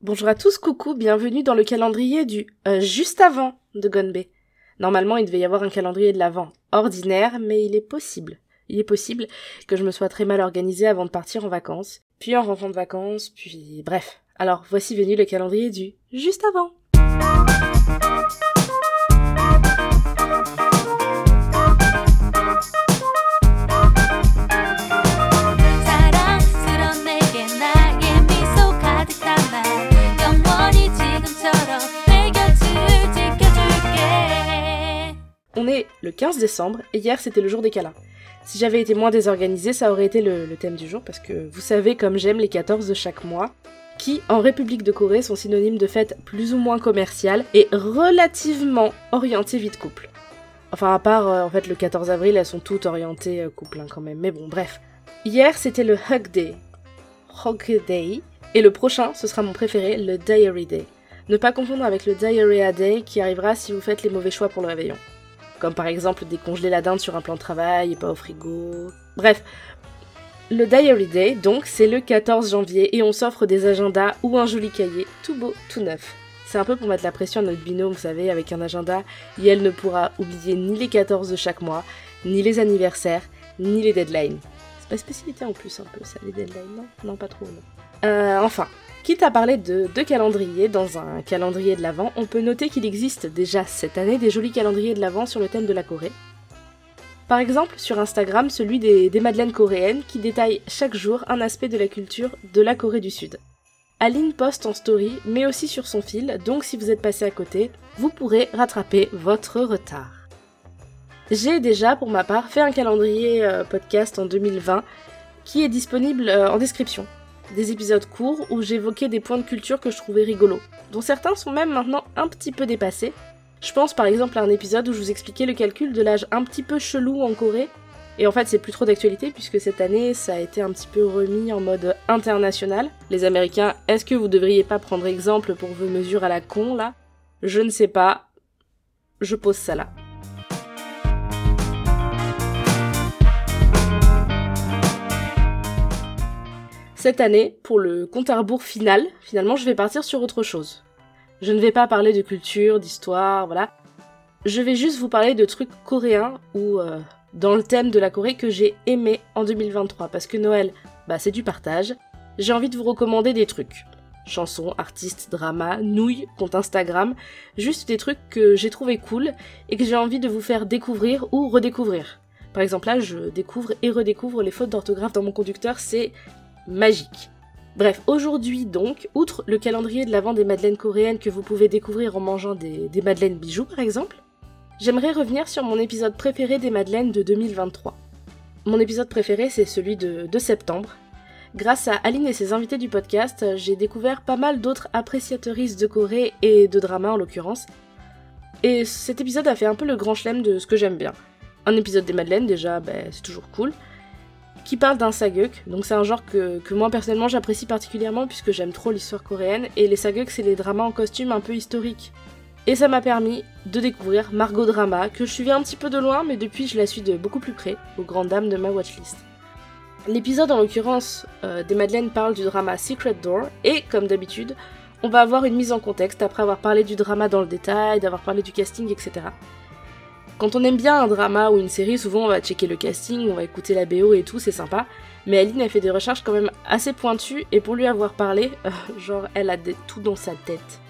Bonjour à tous, coucou, bienvenue dans le calendrier du euh, juste avant de Gonbe. Normalement, il devait y avoir un calendrier de l'avant ordinaire, mais il est possible. Il est possible que je me sois très mal organisée avant de partir en vacances, puis en rentrant de vacances, puis bref. Alors, voici venu le calendrier du juste avant. Le 15 décembre et hier c'était le jour des câlins. Si j'avais été moins désorganisée, ça aurait été le, thème du jour parce que vous savez comme j'aime les 14 de chaque mois, qui en République de Corée sont synonymes de fêtes plus ou moins commerciales et relativement orientées vie de couple. Enfin à part euh, en fait le 14 avril, elles sont toutes orientées euh, couple hein, quand même, mais bon bref. Hier c'était le Hug Day. Hug Day. Et le prochain, ce sera mon préféré, le Diary Day. Ne pas confondre avec le Diarrhea Day qui arrivera si vous faites les mauvais choix pour le réveillon comme par exemple décongeler la dinde sur un plan de travail et pas au frigo. Bref, le Diary Day, donc, c'est le 14 janvier et on s'offre des agendas ou un joli cahier, tout beau, tout neuf. C'est un peu pour mettre la pression à notre binôme, vous savez, avec un agenda, et elle ne pourra oublier ni les 14 de chaque mois, ni les anniversaires, ni les deadlines. C'est ma spécialité en plus, un peu, ça, les deadlines, non? Non, pas trop, non. Euh, enfin, Quitte à parler de deux calendriers dans un calendrier de l'Avent, on peut noter qu'il existe déjà cette année des jolis calendriers de l'Avent sur le thème de la Corée. Par exemple, sur Instagram, celui des, des madeleines coréennes qui détaille chaque jour un aspect de la culture de la Corée du Sud. Aline poste en story, mais aussi sur son fil, donc si vous êtes passé à côté, vous pourrez rattraper votre retard. J'ai déjà, pour ma part, fait un calendrier euh, podcast en 2020 qui est disponible euh, en description des épisodes courts où j'évoquais des points de culture que je trouvais rigolos, dont certains sont même maintenant un petit peu dépassés. Je pense par exemple à un épisode où je vous expliquais le calcul de l'âge un petit peu chelou en Corée, et en fait c'est plus trop d'actualité puisque cette année ça a été un petit peu remis en mode international. Les Américains, est-ce que vous devriez pas prendre exemple pour vos mesures à la con là? Je ne sais pas. Je pose ça là. Cette année, pour le compte à rebours final, finalement, je vais partir sur autre chose. Je ne vais pas parler de culture, d'histoire, voilà. Je vais juste vous parler de trucs coréens ou euh, dans le thème de la Corée que j'ai aimé en 2023 parce que Noël, bah c'est du partage. J'ai envie de vous recommander des trucs. Chansons, artistes, dramas, nouilles, compte Instagram, juste des trucs que j'ai trouvé cool et que j'ai envie de vous faire découvrir ou redécouvrir. Par exemple là, je découvre et redécouvre les fautes d'orthographe dans mon conducteur, c'est magique. Bref, aujourd'hui donc, outre le calendrier de l'avant des madeleines coréennes que vous pouvez découvrir en mangeant des, madeleines bijoux par exemple, j'aimerais revenir sur mon épisode préféré des madeleines de 2023. Mon épisode préféré c'est celui de, de septembre. Grâce à Aline et ses invités du podcast, j'ai découvert pas mal d'autres appréciatrices de Corée et de drama en l'occurrence. Et cet épisode a fait un peu le grand chelem de ce que j'aime bien. Un épisode des madeleines déjà, ben, c'est toujours cool qui parle d'un saguk. Donc c'est un genre que, moi personnellement j'apprécie particulièrement puisque j'aime trop l'histoire coréenne. Et les saguks c'est les dramas en costume un peu historiques. Et ça m'a permis de découvrir Margot Drama, que je suivais un petit peu de loin, mais depuis je la suis de beaucoup plus près, aux grandes dames de ma watchlist. L'épisode en l'occurrence euh, des Madeleines parle du drama Secret Door, et comme d'habitude, on va avoir une mise en contexte après avoir parlé du drama dans le détail, d'avoir parlé du casting, etc. Quand on aime bien un drama ou une série, souvent on va checker le casting, on va écouter la BO et tout, c'est sympa. Mais Aline a fait des recherches quand même assez pointues et pour lui avoir parlé, euh, genre elle a tout dans sa tête.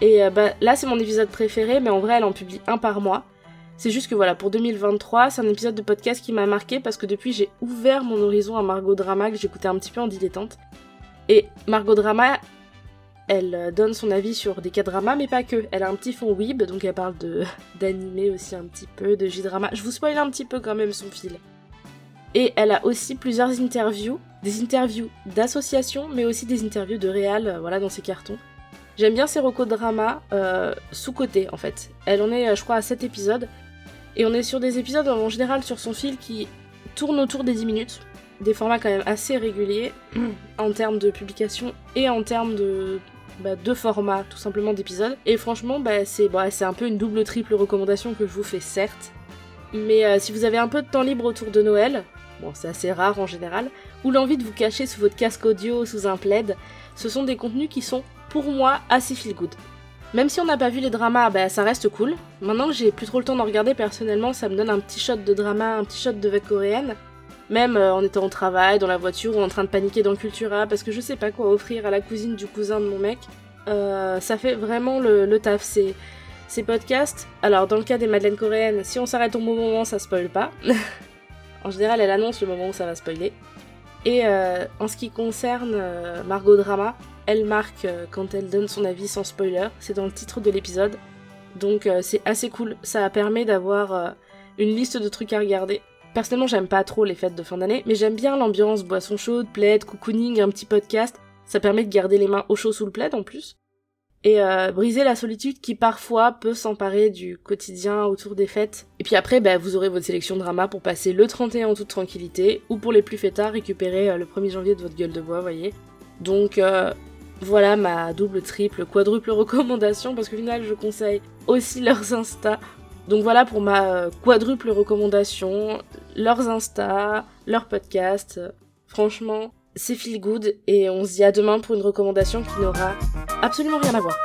Et euh, bah là c'est mon épisode préféré, mais en vrai elle en publie un par mois. C'est juste que voilà, pour 2023, c'est un épisode de podcast qui m'a marqué parce que depuis j'ai ouvert mon horizon à Margot Drama que j'écoutais un petit peu en dilettante. Et Margot Drama, elle euh, donne son avis sur des K-dramas, mais pas que. Elle a un petit fond weeb, donc elle parle de d'animé aussi un petit peu, de J-drama. Je vous spoil un petit peu quand même son fil. Et elle a aussi plusieurs interviews, des interviews d'associations, mais aussi des interviews de réal, euh, voilà, dans ses cartons. J'aime bien ses drama, euh, sous-côté en fait. Elle en est, euh, je crois, à 7 épisodes. Et on est sur des épisodes en général sur son fil qui tournent autour des 10 minutes. Des formats quand même assez réguliers en termes de publication et en termes de, bah, de format tout simplement d'épisodes. Et franchement, bah, c'est bah, c'est un peu une double triple recommandation que je vous fais certes. Mais euh, si vous avez un peu de temps libre autour de Noël, bon c'est assez rare en général, ou l'envie de vous cacher sous votre casque audio ou sous un plaid, ce sont des contenus qui sont pour moi assez feel good. Même si on n'a pas vu les dramas, ça reste cool. Maintenant que j'ai plus trop le temps d'en regarder personnellement, ça me donne un petit shot de drama, un petit shot de vague coréenne. Même euh, en étant au travail, dans la voiture ou en train de paniquer dans Cultura parce que je sais pas quoi offrir à la cousine du cousin de mon mec. Euh, ça fait vraiment le, taf. Ces podcasts. Alors dans le cas des madeleines coréennes, si on s'arrête au bon moment, ça spoil pas. en général, elle annonce le moment où ça va spoiler. Et euh, en ce qui concerne Margot Drama, elle marque quand elle donne son avis sans spoiler. C'est dans le titre de l'épisode. Donc c'est assez cool. Ça permet d'avoir une liste de trucs à regarder. Personnellement, j'aime pas trop les fêtes de fin d'année, mais j'aime bien l'ambiance boisson chaude, plaid, cocooning, un petit podcast. Ça permet de garder les mains au chaud sous le plaid en plus. Et euh, briser la solitude qui parfois peut s'emparer du quotidien autour des fêtes. Et puis après, bah, vous aurez votre sélection drama pour passer le 31 en toute tranquillité, ou pour les plus fêtards, récupérer euh, le 1er janvier de votre gueule de bois, voyez. Donc euh, voilà ma double, triple, quadruple recommandation, parce qu'au final, je conseille aussi leurs Insta. Donc voilà pour ma quadruple recommandation, leurs Insta, leurs podcasts. Franchement, c'est feel good et on se dit à demain pour une recommandation qui n'aura absolument rien à voir.